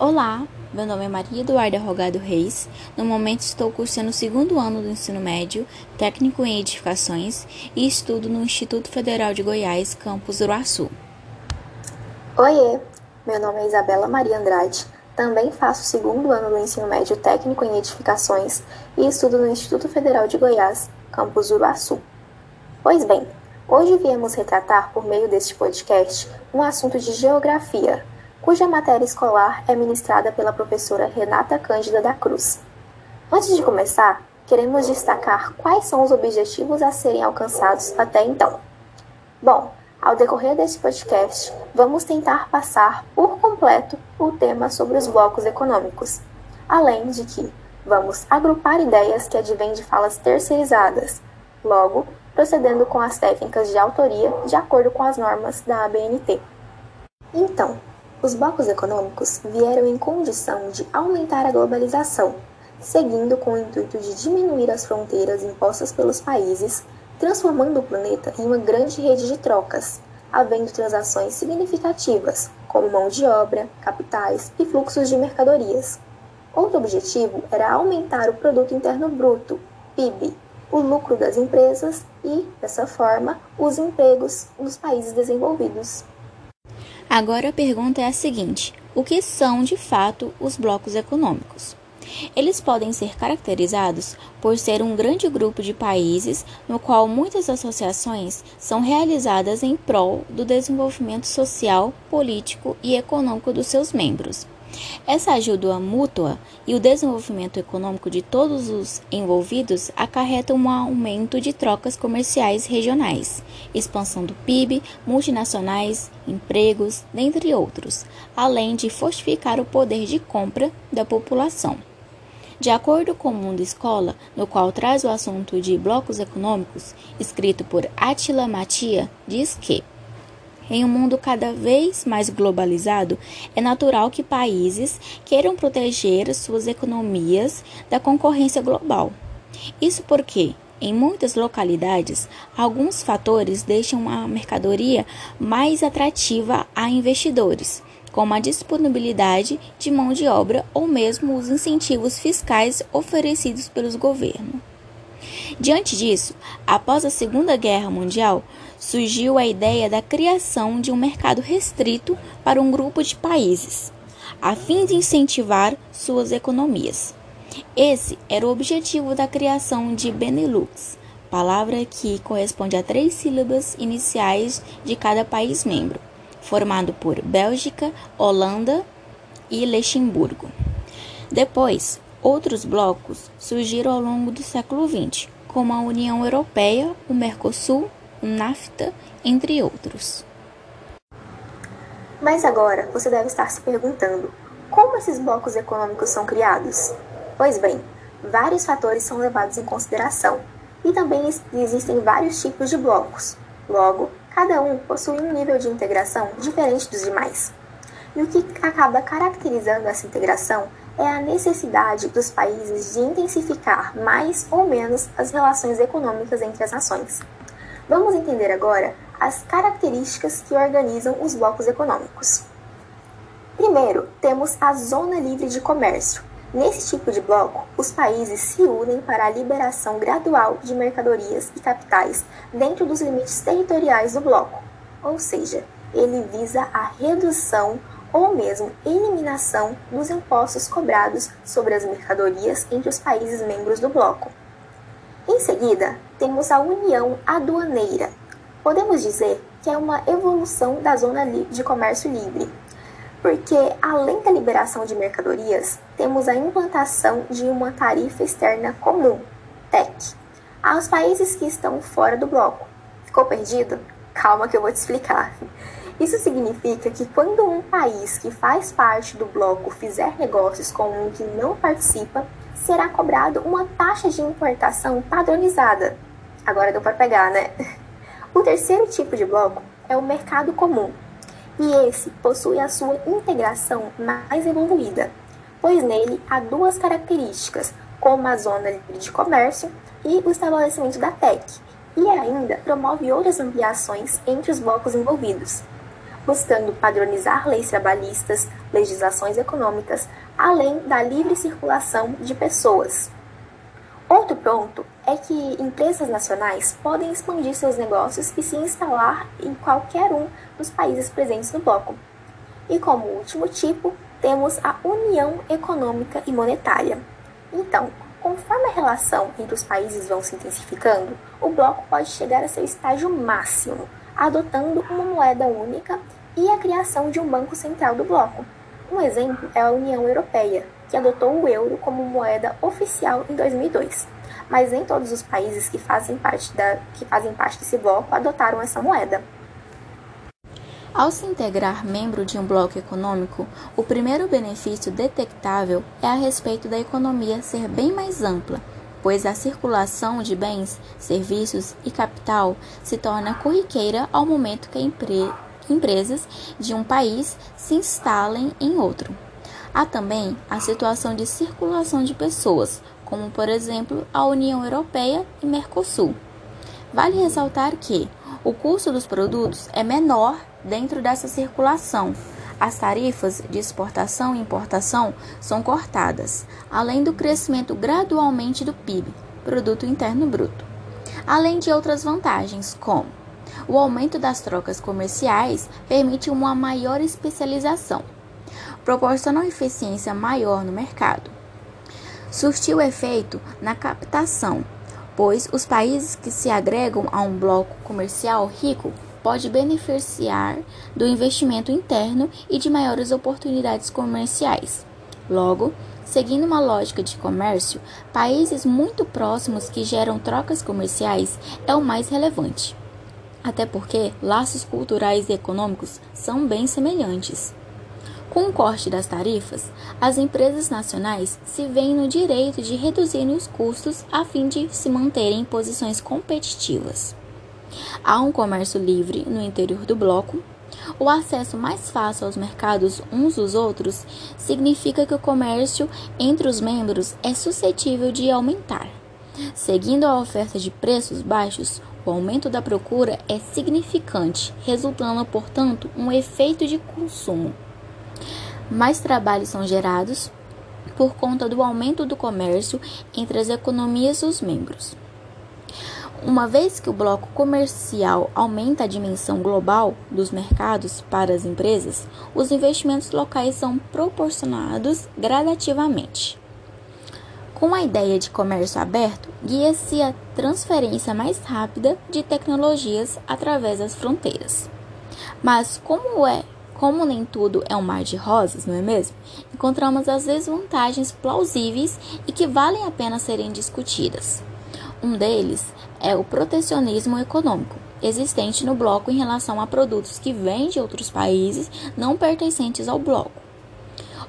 Olá, meu nome é Maria Eduarda Rogado Reis. No momento estou cursando o segundo ano do ensino médio, técnico em edificações e estudo no Instituto Federal de Goiás, campus Uruaçu. Oiê, meu nome é Isabela Maria Andrade. Também faço o segundo ano do ensino médio técnico em edificações e estudo no Instituto Federal de Goiás, campus Uruaçu. Pois bem, hoje viemos retratar por meio deste podcast um assunto de geografia cuja matéria escolar é ministrada pela professora Renata Cândida da Cruz. Antes de começar, queremos destacar quais são os objetivos a serem alcançados até então. Bom, ao decorrer deste podcast, vamos tentar passar por completo o tema sobre os blocos econômicos, além de que vamos agrupar ideias que advêm de falas terceirizadas, logo, procedendo com as técnicas de autoria de acordo com as normas da ABNT. Então, os blocos econômicos vieram em condição de aumentar a globalização, seguindo com o intuito de diminuir as fronteiras impostas pelos países, transformando o planeta em uma grande rede de trocas, havendo transações significativas, como mão de obra, capitais e fluxos de mercadorias. Outro objetivo era aumentar o produto interno bruto, PIB, o lucro das empresas e, dessa forma, os empregos nos países desenvolvidos. Agora a pergunta é a seguinte: o que são de fato os blocos econômicos? Eles podem ser caracterizados por ser um grande grupo de países no qual muitas associações são realizadas em prol do desenvolvimento social, político e econômico dos seus membros. Essa ajuda mútua e o desenvolvimento econômico de todos os envolvidos acarreta um aumento de trocas comerciais regionais, expansão do PIB, multinacionais, empregos, dentre outros, além de fortificar o poder de compra da população. De acordo com o Mundo Escola, no qual traz o assunto de blocos econômicos, escrito por Attila Matia, diz que em um mundo cada vez mais globalizado, é natural que países queiram proteger suas economias da concorrência global. Isso porque, em muitas localidades, alguns fatores deixam a mercadoria mais atrativa a investidores, como a disponibilidade de mão de obra ou mesmo os incentivos fiscais oferecidos pelos governos. Diante disso, após a Segunda Guerra Mundial, surgiu a ideia da criação de um mercado restrito para um grupo de países, a fim de incentivar suas economias. Esse era o objetivo da criação de Benelux, palavra que corresponde a três sílabas iniciais de cada país membro, formado por Bélgica, Holanda e Luxemburgo. Depois, outros blocos surgiram ao longo do século XX, como a União Europeia, o Mercosul, NAFTA, entre outros. Mas agora você deve estar se perguntando: como esses blocos econômicos são criados? Pois bem, vários fatores são levados em consideração e também existem vários tipos de blocos. Logo, cada um possui um nível de integração diferente dos demais. E o que acaba caracterizando essa integração é a necessidade dos países de intensificar mais ou menos as relações econômicas entre as nações. Vamos entender agora as características que organizam os blocos econômicos. Primeiro, temos a Zona Livre de Comércio. Nesse tipo de bloco, os países se unem para a liberação gradual de mercadorias e capitais dentro dos limites territoriais do bloco, ou seja, ele visa a redução ou mesmo eliminação dos impostos cobrados sobre as mercadorias entre os países membros do bloco. Em seguida, temos a União Aduaneira. Podemos dizer que é uma evolução da zona de comércio livre, porque além da liberação de mercadorias, temos a implantação de uma tarifa externa comum, TEC, aos países que estão fora do bloco. Ficou perdido? Calma que eu vou te explicar. Isso significa que quando um país que faz parte do bloco fizer negócios com um que não participa, será cobrado uma taxa de importação padronizada. Agora deu para pegar, né? O terceiro tipo de bloco é o mercado comum, e esse possui a sua integração mais evoluída, pois nele há duas características, como a zona livre de comércio e o estabelecimento da TEC, e ainda promove outras ampliações entre os blocos envolvidos. Buscando padronizar leis trabalhistas, legislações econômicas, além da livre circulação de pessoas. Outro ponto é que empresas nacionais podem expandir seus negócios e se instalar em qualquer um dos países presentes no bloco. E como último tipo, temos a União Econômica e Monetária. Então, conforme a relação entre os países vão se intensificando, o bloco pode chegar a seu estágio máximo, adotando uma moeda única e a criação de um banco central do bloco. Um exemplo é a União Europeia, que adotou o euro como moeda oficial em 2002. Mas nem todos os países que fazem parte, da, que fazem parte desse bloco adotaram essa moeda. Ao se integrar membro de um bloco econômico, o primeiro benefício detectável é a respeito da economia ser bem mais ampla, pois a circulação de bens, serviços e capital se torna corriqueira ao momento que empre empresas de um país se instalem em outro. Há também a situação de circulação de pessoas, como por exemplo a União Europeia e Mercosul. Vale ressaltar que o custo dos produtos é menor dentro dessa circulação. As tarifas de exportação e importação são cortadas, além do crescimento gradualmente do PIB, Produto Interno Bruto. Além de outras vantagens, como o aumento das trocas comerciais permite uma maior especialização, proporciona uma eficiência maior no mercado. Surtiu efeito na captação, pois os países que se agregam a um bloco comercial rico pode beneficiar do investimento interno e de maiores oportunidades comerciais. Logo, seguindo uma lógica de comércio, países muito próximos que geram trocas comerciais é o mais relevante. Até porque laços culturais e econômicos são bem semelhantes. Com o corte das tarifas, as empresas nacionais se veem no direito de reduzirem os custos a fim de se manterem em posições competitivas. Há um comércio livre no interior do bloco. O acesso mais fácil aos mercados uns dos outros significa que o comércio entre os membros é suscetível de aumentar. Seguindo a oferta de preços baixos, o aumento da procura é significante, resultando, portanto, um efeito de consumo. Mais trabalhos são gerados por conta do aumento do comércio entre as economias dos membros. Uma vez que o bloco comercial aumenta a dimensão global dos mercados para as empresas, os investimentos locais são proporcionados gradativamente. Com a ideia de comércio aberto, guia-se a transferência mais rápida de tecnologias através das fronteiras. Mas como é, como nem tudo é um mar de rosas, não é mesmo? Encontramos as desvantagens plausíveis e que valem a pena serem discutidas. Um deles é o protecionismo econômico existente no bloco em relação a produtos que vêm de outros países não pertencentes ao bloco.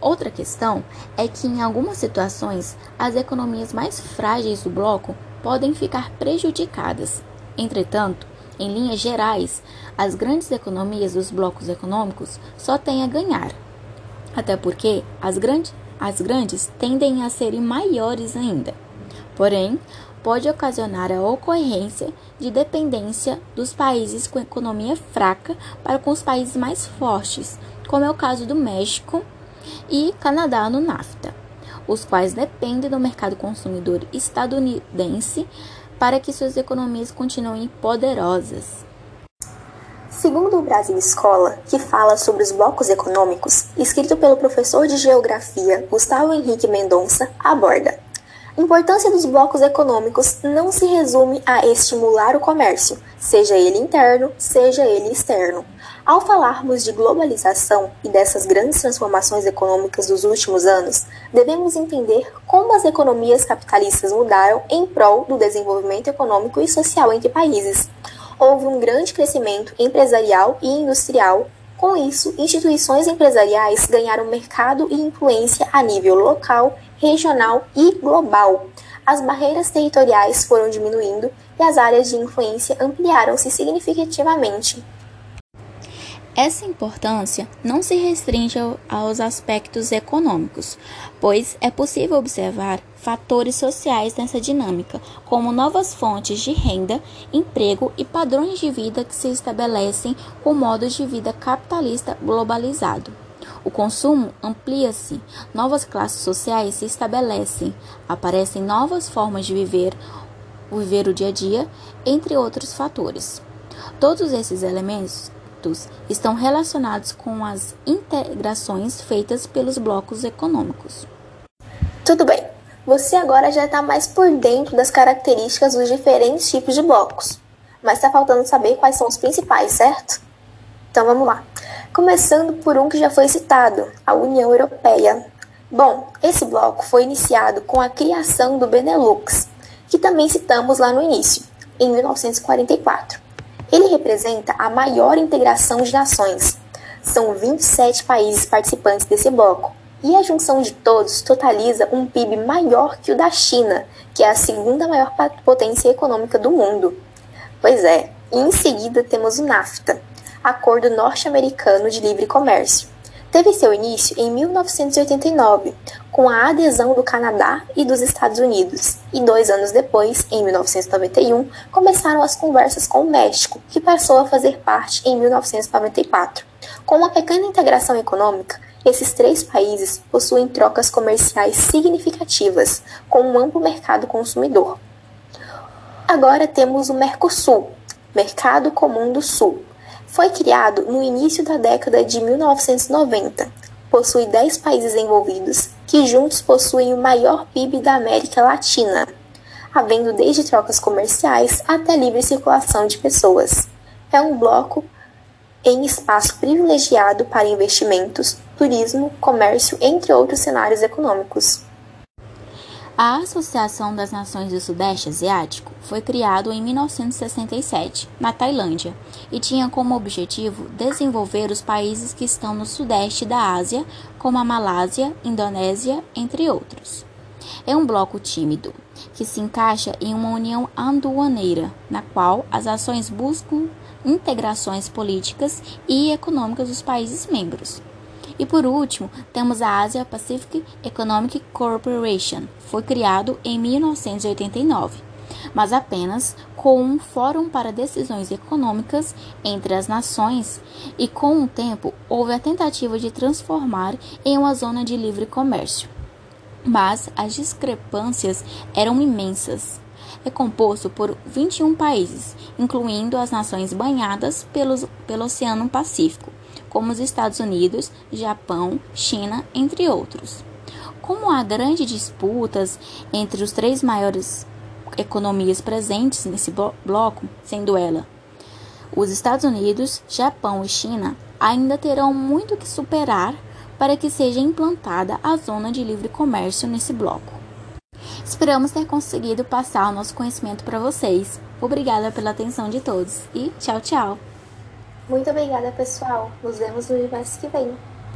Outra questão é que, em algumas situações, as economias mais frágeis do bloco podem ficar prejudicadas. Entretanto, em linhas gerais, as grandes economias dos blocos econômicos só têm a ganhar. Até porque as, grande, as grandes tendem a serem maiores ainda. Porém, pode ocasionar a ocorrência de dependência dos países com economia fraca para com os países mais fortes, como é o caso do México e Canadá no NAFTA, os quais dependem do mercado consumidor estadunidense para que suas economias continuem poderosas. Segundo o Brasil Escola, que fala sobre os blocos econômicos, escrito pelo professor de Geografia Gustavo Henrique Mendonça, aborda importância dos blocos econômicos não se resume a estimular o comércio, seja ele interno, seja ele externo. Ao falarmos de globalização e dessas grandes transformações econômicas dos últimos anos, devemos entender como as economias capitalistas mudaram em prol do desenvolvimento econômico e social entre países. Houve um grande crescimento empresarial e industrial com isso, instituições empresariais ganharam mercado e influência a nível local, regional e global. As barreiras territoriais foram diminuindo e as áreas de influência ampliaram-se significativamente. Essa importância não se restringe aos aspectos econômicos, pois é possível observar fatores sociais nessa dinâmica, como novas fontes de renda, emprego e padrões de vida que se estabelecem com modos de vida capitalista globalizado. O consumo amplia-se, novas classes sociais se estabelecem, aparecem novas formas de viver, viver o dia a dia, entre outros fatores. Todos esses elementos estão relacionados com as integrações feitas pelos blocos econômicos. Tudo bem, você agora já está mais por dentro das características dos diferentes tipos de blocos, mas está faltando saber quais são os principais, certo? Então vamos lá. Começando por um que já foi citado, a União Europeia. Bom, esse bloco foi iniciado com a criação do Benelux, que também citamos lá no início, em 1944. Ele representa a maior integração de nações. São 27 países participantes desse bloco, e a junção de todos totaliza um PIB maior que o da China, que é a segunda maior potência econômica do mundo. Pois é, e em seguida temos o NAFTA, Acordo Norte-Americano de Livre Comércio. Teve seu início em 1989, com a adesão do Canadá e dos Estados Unidos, e dois anos depois, em 1991, começaram as conversas com o México, que passou a fazer parte em 1994. Com uma pequena integração econômica, esses três países possuem trocas comerciais significativas, com um amplo mercado consumidor. Agora temos o Mercosul, Mercado Comum do Sul. Foi criado no início da década de 1990 possui 10 países envolvidos, que juntos possuem o maior PIB da América Latina, havendo desde trocas comerciais até livre circulação de pessoas. É um bloco em espaço privilegiado para investimentos, turismo, comércio, entre outros cenários econômicos. A Associação das Nações do Sudeste Asiático foi criado em 1967, na Tailândia, e tinha como objetivo desenvolver os países que estão no sudeste da Ásia, como a Malásia, Indonésia, entre outros. É um bloco tímido, que se encaixa em uma união aduaneira, na qual as ações buscam integrações políticas e econômicas dos países membros. E por último, temos a Asia Pacific Economic Corporation. Foi criado em 1989, mas apenas com um fórum para decisões econômicas entre as nações, e com o tempo houve a tentativa de transformar em uma zona de livre comércio. Mas as discrepâncias eram imensas. É composto por 21 países, incluindo as nações banhadas pelos, pelo Oceano Pacífico, como os Estados Unidos, Japão, China, entre outros. Como há grandes disputas entre os três maiores economias presentes nesse bloco, sendo ela os Estados Unidos, Japão e China, ainda terão muito que superar para que seja implantada a zona de livre comércio nesse bloco. Esperamos ter conseguido passar o nosso conhecimento para vocês. Obrigada pela atenção de todos e tchau, tchau! Muito obrigada, pessoal. Nos vemos no universo que vem.